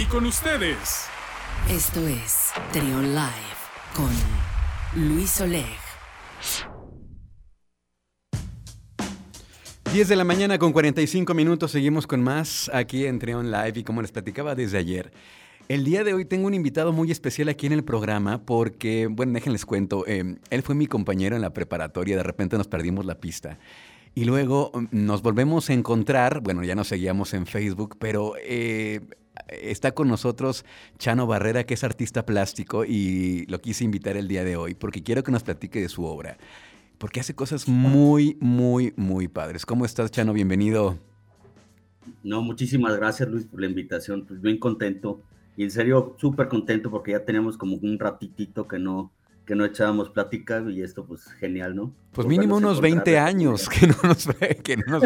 Y con ustedes. Esto es Trion Live con Luis Oleg. 10 de la mañana con 45 minutos, seguimos con más aquí en Trion Live y como les platicaba desde ayer, el día de hoy tengo un invitado muy especial aquí en el programa porque, bueno, déjenles cuento, eh, él fue mi compañero en la preparatoria, de repente nos perdimos la pista. Y luego mm, nos volvemos a encontrar, bueno, ya nos seguíamos en Facebook, pero eh, está con nosotros Chano Barrera, que es artista plástico, y lo quise invitar el día de hoy porque quiero que nos platique de su obra, porque hace cosas muy, muy, muy padres. ¿Cómo estás, Chano? Bienvenido. No, muchísimas gracias, Luis, por la invitación. Pues bien contento y en serio, súper contento porque ya tenemos como un ratitito que no, que no echábamos plática y esto pues genial, ¿no? Pues mínimo unos 20 años que no, nos, que no,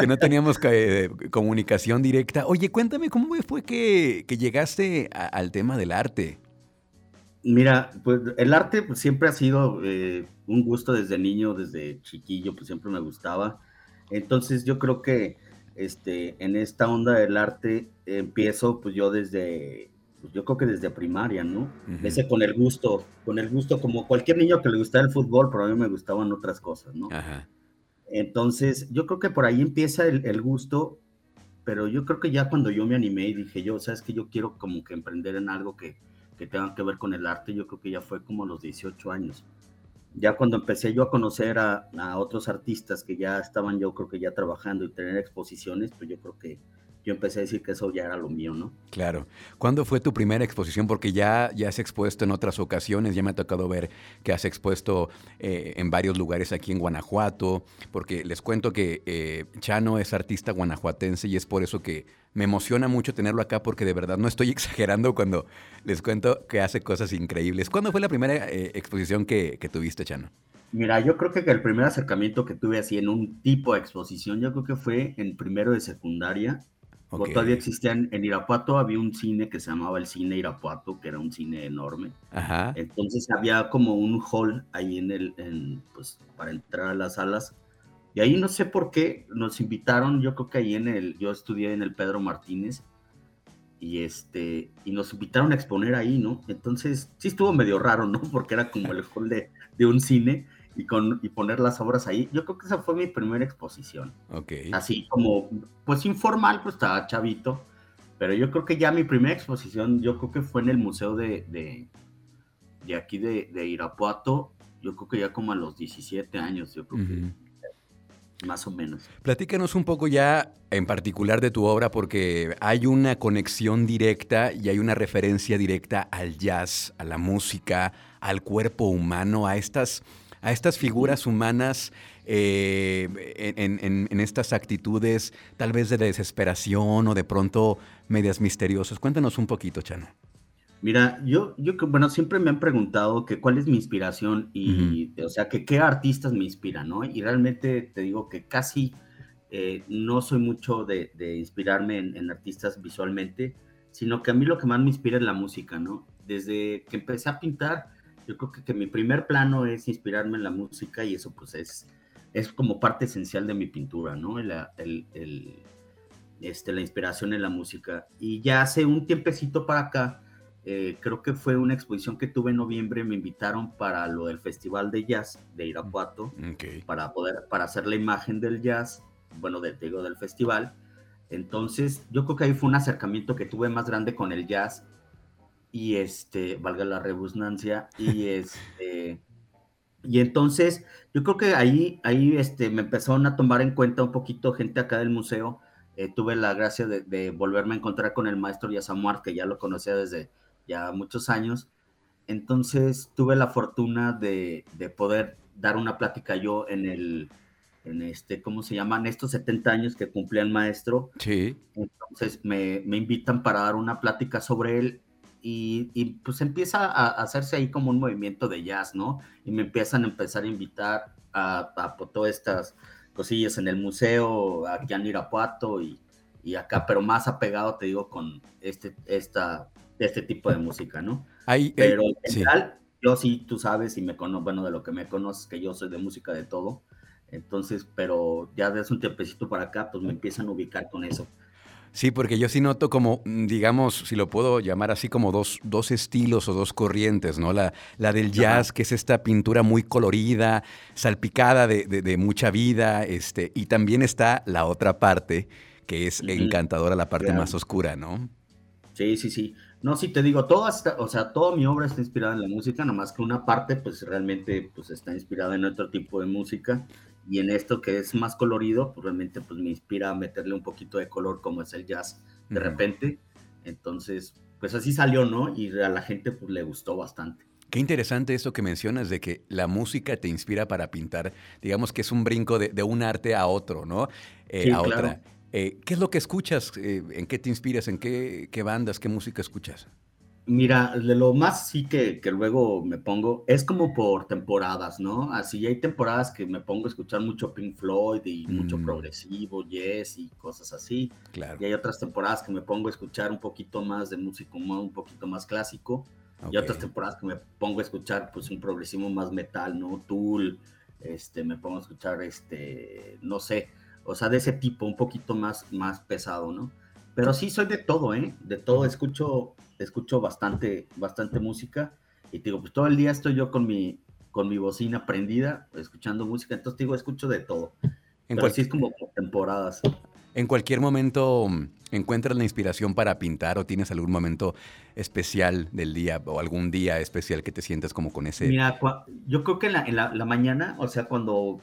que no teníamos eh, comunicación directa. Oye, cuéntame, ¿cómo fue que, que llegaste al tema del arte? Mira, pues el arte pues, siempre ha sido eh, un gusto desde niño, desde chiquillo, pues siempre me gustaba. Entonces yo creo que este, en esta onda del arte empiezo pues yo desde pues yo creo que desde primaria, ¿no? Ese con el gusto, con el gusto, como cualquier niño que le gustaba el fútbol, pero a mí me gustaban otras cosas, ¿no? Entonces, yo creo que por ahí empieza el, gusto, pero yo creo que ya cuando yo me animé y dije yo, sabes que yo quiero como que emprender en algo que, que tenga que ver con el arte, yo creo que ya fue como a los 18 años. Ya cuando empecé yo a conocer a, a otros artistas que ya estaban yo creo que ya trabajando y tener exposiciones, pues yo creo que yo empecé a decir que eso ya era lo mío, ¿no? Claro. ¿Cuándo fue tu primera exposición? Porque ya, ya has expuesto en otras ocasiones, ya me ha tocado ver que has expuesto eh, en varios lugares aquí en Guanajuato, porque les cuento que eh, Chano es artista guanajuatense y es por eso que me emociona mucho tenerlo acá, porque de verdad no estoy exagerando cuando les cuento que hace cosas increíbles. ¿Cuándo fue la primera eh, exposición que, que tuviste, Chano? Mira, yo creo que el primer acercamiento que tuve así en un tipo de exposición, yo creo que fue en primero de secundaria Todavía existían, en Irapuato había un cine que se llamaba el Cine Irapuato, que era un cine enorme. Ajá. Entonces había como un hall ahí en el, pues, para entrar a las salas. Y ahí no sé por qué nos invitaron, yo creo que ahí en el, yo estudié en el Pedro Martínez, y este, y nos invitaron a exponer ahí, ¿no? Entonces sí estuvo medio raro, ¿no? Porque era como el hall de, de un cine y, con, y poner las obras ahí. Yo creo que esa fue mi primera exposición. Ok. Así como, pues informal, pues estaba chavito, pero yo creo que ya mi primera exposición, yo creo que fue en el museo de, de, aquí de, Irapuato, yo creo que ya como a los 17 años, yo creo que más o menos. Platícanos un poco ya en particular de tu obra porque hay una conexión directa y hay una referencia directa al jazz, a la música, al cuerpo humano, a estas a estas figuras humanas eh, en, estas actitudes tal vez de desesperación o de pronto medias misteriosas. Cuéntanos un poquito, Chano. Mira, yo, yo bueno, siempre me han preguntado que cuál es mi inspiración y, o sea, que qué artistas me inspiran, ¿no? Y realmente te digo que casi eh, no soy mucho de, inspirarme en, en, artistas visualmente, sino que a mí lo que más me inspira es la música, ¿no? Desde que empecé a pintar, yo creo que, mi primer plano es inspirarme en la música y eso pues es, es como parte esencial de mi pintura, ¿no? el, el, este, la inspiración en la música. Y ya hace un tiempecito para acá, eh, creo que fue una exposición que tuve en noviembre, me invitaron para lo del Festival de Jazz de Irapuato, para poder, para hacer la imagen del jazz, bueno, de, digo, del festival. Entonces, yo creo que ahí fue un acercamiento que tuve más grande con el jazz y este, valga la redundancia, y este, y entonces yo creo que ahí, ahí este, me empezaron a tomar en cuenta un poquito gente acá del museo, eh, tuve la gracia de, volverme a encontrar con el maestro Yasamuart, que ya lo conocía desde ya muchos años, entonces tuve la fortuna de, de poder dar una plática yo en el, en este, ¿cómo se llaman? Estos 70 años que cumplía el maestro. Sí. Entonces me, me, invitan para dar una plática sobre él y, pues empieza a, hacerse ahí como un movimiento de jazz, ¿no? Y me empiezan a empezar a invitar a, a, todas estas cosillas en el museo, aquí en Irapuato y, y, acá, pero más apegado, te digo, con este, esta, este tipo de música, ¿no? Eh, pero en general, yo sí, tú sabes y me conozco, bueno, de lo que me conoces, que yo soy de música de todo. Entonces, pero ya desde un tiempecito para acá, pues me empiezan a ubicar con eso. Sí, porque yo sí noto como, mm, digamos, si lo puedo llamar así, como dos, dos estilos o dos corrientes, ¿no? La, la del jazz, que es esta pintura muy colorida, salpicada de, de, mucha vida, este, y también está la otra parte, que es encantadora, la parte más oscura, ¿no? Sí, sí, sí. No, sí, te digo, toda o sea, toda mi obra está inspirada en la música, nomás que una parte, pues realmente, pues está inspirada en otro tipo de música, y en esto que es más colorido, pues realmente, pues me inspira a meterle un poquito de color, como es el jazz, de repente. Entonces, pues así salió, ¿no? Y a la gente, pues le gustó bastante. Qué interesante esto que mencionas de que la música te inspira para pintar, digamos que es un brinco de, un arte a otro, ¿no? Eh, a otra. Eh, ¿Qué es lo que escuchas? Eh, ¿En qué te inspiras? ¿En qué, bandas, qué música escuchas? Mira, de lo más sí que, luego me pongo, es como por temporadas, ¿no? Así hay temporadas que me pongo a escuchar mucho Pink Floyd y mucho mm. progresivo, yes y cosas así. Claro. Y hay otras temporadas que me pongo a escuchar un poquito más de música, un poquito más clásico. Y otras temporadas que me pongo a escuchar pues un progresivo más metal, ¿no? Tool, este, me pongo a escuchar, este, no sé, o sea, de ese tipo, un poquito más, más pesado, ¿no? Pero sí soy de todo, ¿eh? De todo, escucho, escucho bastante, bastante música y te digo, pues todo el día estoy yo con mi, con mi bocina prendida, escuchando música, entonces te digo, escucho de todo. En Pero sí es como temporadas. En cualquier momento mm, encuentras la inspiración para pintar o tienes algún momento especial del día o algún día especial que te sientas como con ese... Mira, yo creo que en la, en la mañana, o sea, cuando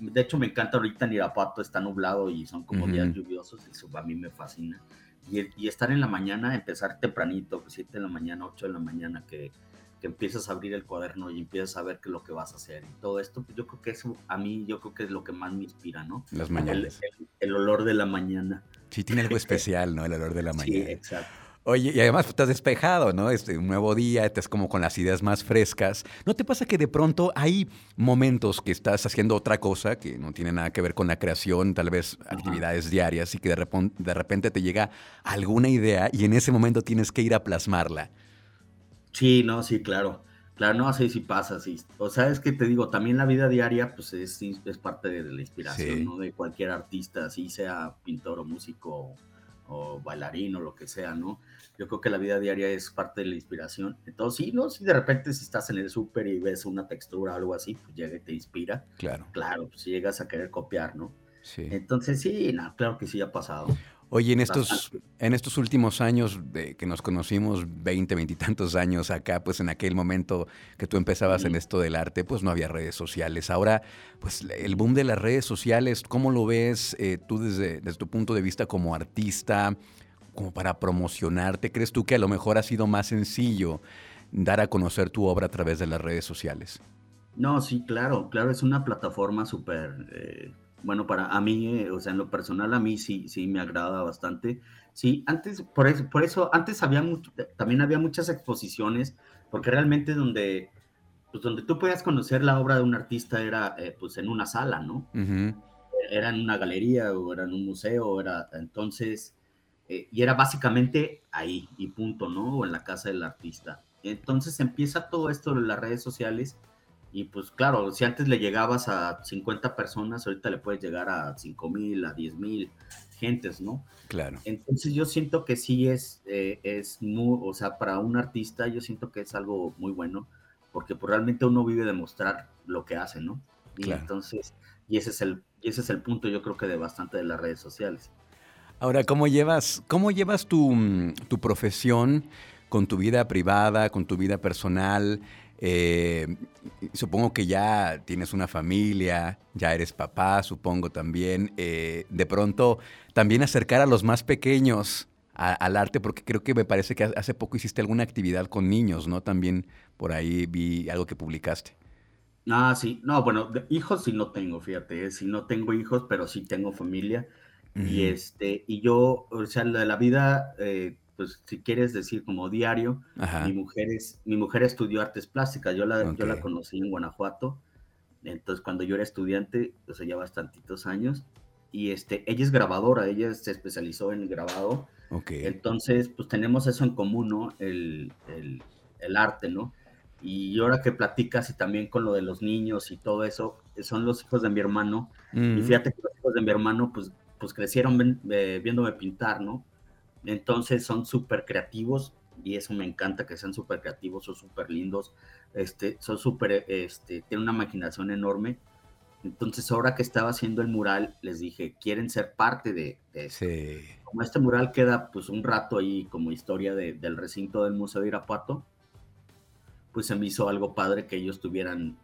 de hecho me encanta ahorita en Irapuato, está nublado y son como días lluviosos, eso a mí me fascina. Y, estar en la mañana, empezar tempranito, 7 pues, de la mañana, 8 de la mañana, que, que empiezas a abrir el cuaderno y empiezas a ver qué es lo que vas a hacer y todo esto, pues yo creo que eso a mí, yo creo que es lo que más me inspira, ¿no? Las mañanas. El, olor de la mañana. Sí, tiene algo especial, ¿no? El olor de la mañana. Sí, exacto. Oye, y además estás despejado, ¿no? Este, un nuevo día, estás como con las ideas más frescas. ¿No te pasa que de pronto hay momentos que estás haciendo otra cosa que no tiene nada que ver con la creación, tal vez actividades diarias, y que de repente, de repente te llega alguna idea y en ese momento tienes que ir a plasmarla? Sí, no, sí, claro. Claro, no, así sí pasa, sí. O sea, es que te digo, también la vida diaria, pues es, es parte de la inspiración, ¿no? De cualquier artista, así sea pintor o músico o bailarín o lo que sea, ¿no? Yo creo que la vida diaria es parte de la inspiración. Entonces, sí, ¿no? Si de repente si estás en el súper y ves una textura o algo así, pues llega y te inspira. Claro. Claro, pues llegas a querer copiar, ¿no? Sí. Entonces, sí, no, claro que sí ha pasado. Oye, en estos, en estos últimos años de que nos conocimos, 20, 20 y tantos años acá, pues en aquel momento que tú empezabas en esto del arte, pues no había redes sociales. Ahora, pues el boom de las redes sociales, ¿cómo lo ves eh, tú desde, desde tu punto de vista como artista, como para promocionarte? ¿Crees tú que a lo mejor ha sido más sencillo dar a conocer tu obra a través de las redes sociales? No, sí, claro, claro, es una plataforma súper... Eh, bueno, para a mí, eh, o sea, en lo personal, a mí sí, sí me agrada bastante. Sí, antes, por eso, por eso antes había mucho, también había muchas exposiciones, porque realmente donde, pues donde tú podías conocer la obra de un artista era, eh, pues, en una sala, ¿no? Era en una galería o era en un museo, era, entonces, eh, y era básicamente ahí y punto, ¿no? O en la casa del artista. Entonces empieza todo esto de las redes sociales y pues claro, si antes le llegabas a 50 personas, ahorita le puedes llegar a 5 mil, a 10 mil gentes, ¿no? Claro. Entonces yo siento que sí es, eh, es muy, o sea, para un artista yo siento que es algo muy bueno, porque pues, realmente uno vive de mostrar lo que hace, ¿no? Y entonces, y ese es el, y ese es el punto yo creo que de bastante de las redes sociales. Ahora, ¿cómo llevas, cómo llevas tu, tu profesión con tu vida privada, con tu vida personal? Eh, supongo que ya tienes una familia, ya eres papá, supongo también. Eh, de pronto, también acercar a los más pequeños al arte, porque creo que me parece que hace poco hiciste alguna actividad con niños, ¿no? También por ahí vi algo que publicaste. Ah, sí. No, bueno, hijos sí no tengo, fíjate. Sí no tengo hijos, pero sí tengo familia. Y este, y yo, o sea, la, la vida eh, pues si quieres decir como diario, mi mujer, es, mi mujer estudió artes plásticas, yo la, yo la conocí en Guanajuato, entonces cuando yo era estudiante, o sea, ya bastantitos años, y este, ella es grabadora, ella se especializó en grabado, entonces pues tenemos eso en común, ¿no? El, el, el, arte, ¿no? Y ahora que platicas y también con lo de los niños y todo eso, son los hijos de mi hermano, y fíjate que los hijos de mi hermano, pues pues crecieron eh, viéndome pintar, ¿no? Entonces son súper creativos y eso me encanta que sean súper creativos, son súper lindos, este, son súper, este, tienen una imaginación enorme. Entonces ahora que estaba haciendo el mural, les dije, ¿quieren ser parte de, eso? Como este mural queda pues un rato ahí como historia del recinto del Museo de Irapuato, pues se me hizo algo padre que ellos tuvieran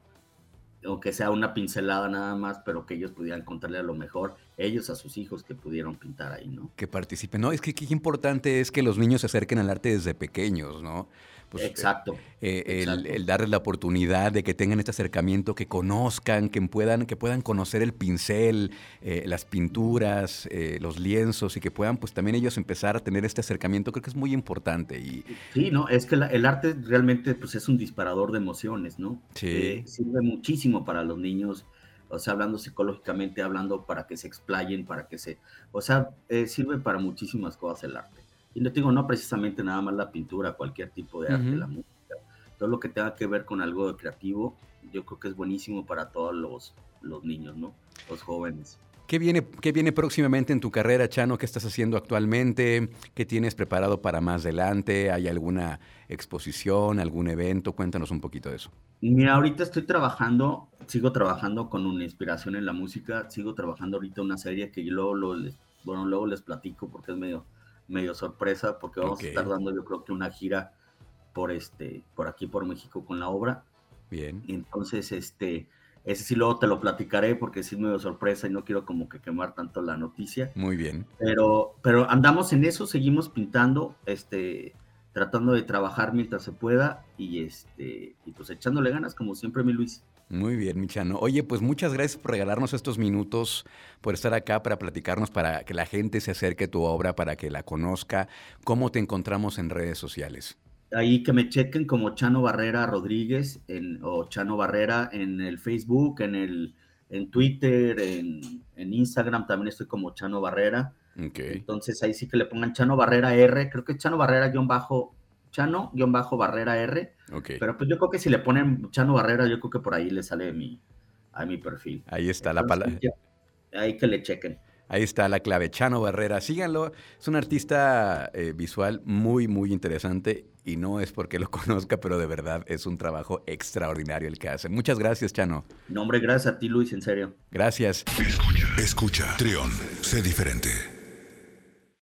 aunque sea una pincelada nada más, pero que ellos pudieran contarle a lo mejor ellos a sus hijos que pudieron pintar ahí, ¿no? Que participen. No, es que qué importante es que los niños se acerquen al arte desde pequeños, ¿no? Pues, eh, exacto. Eh, el, darles la oportunidad de que tengan este acercamiento, que conozcan, que puedan, que puedan conocer el pincel, eh, las pinturas, los lienzos y que puedan pues también ellos empezar a tener este acercamiento, creo que es muy importante. Y... Sí, no, es que el arte realmente pues es un disparador de emociones, ¿no? Sí. sirve muchísimo para los niños o sea, hablando psicológicamente, hablando para que se explayen, para que se, o sea, sirve para muchísimas cosas el arte. Y no digo, no precisamente nada más la pintura, cualquier tipo de arte, la música, todo lo que tenga que ver con algo de creativo, yo creo que es buenísimo para todos los, los niños, ¿no? Los jóvenes. ¿Qué viene, ¿Qué viene próximamente en tu carrera, Chano? ¿Qué estás haciendo actualmente? ¿Qué tienes preparado para más adelante? ¿Hay alguna exposición, algún evento? Cuéntanos un poquito de eso. Mira, ahorita estoy trabajando, sigo trabajando con una inspiración en la música, sigo trabajando ahorita una serie que luego, lo, bueno, luego les platico porque es medio medio sorpresa porque vamos a estar dando yo creo que una gira por este por aquí por México con la obra. Bien. entonces este ese sí luego te lo platicaré porque sí es medio sorpresa y no quiero como que quemar tanto la noticia. Muy bien. Pero pero andamos en eso, seguimos pintando, este tratando de trabajar mientras se pueda y este y pues echándole ganas como siempre mi Luis. Muy bien, Michano. Oye, pues muchas gracias por regalarnos estos minutos, por estar acá para platicarnos, para que la gente se acerque a tu obra, para que la conozca. ¿Cómo te encontramos en redes sociales? Ahí que me chequen como Chano Barrera Rodríguez en, o Chano Barrera en el Facebook, en el en Twitter, en, Instagram también estoy como Chano Barrera. Entonces ahí sí que le pongan Chano Barrera R, creo que Chano Barrera guion bajo Chano-Barrera R. Pero pues yo creo que si le ponen Chano Barrera, yo creo que por ahí le sale mi, a mi perfil. Ahí está la palabra. Ahí que le chequen. Ahí está la clave, Chano Barrera. Síganlo. Es un artista eh, visual muy, muy interesante y no es porque lo conozca, pero de verdad es un trabajo extraordinario el que hace. Muchas gracias, Chano. No, hombre, gracias a ti, Luis, en serio. Gracias. Escucha, escucha. Trión, sé diferente.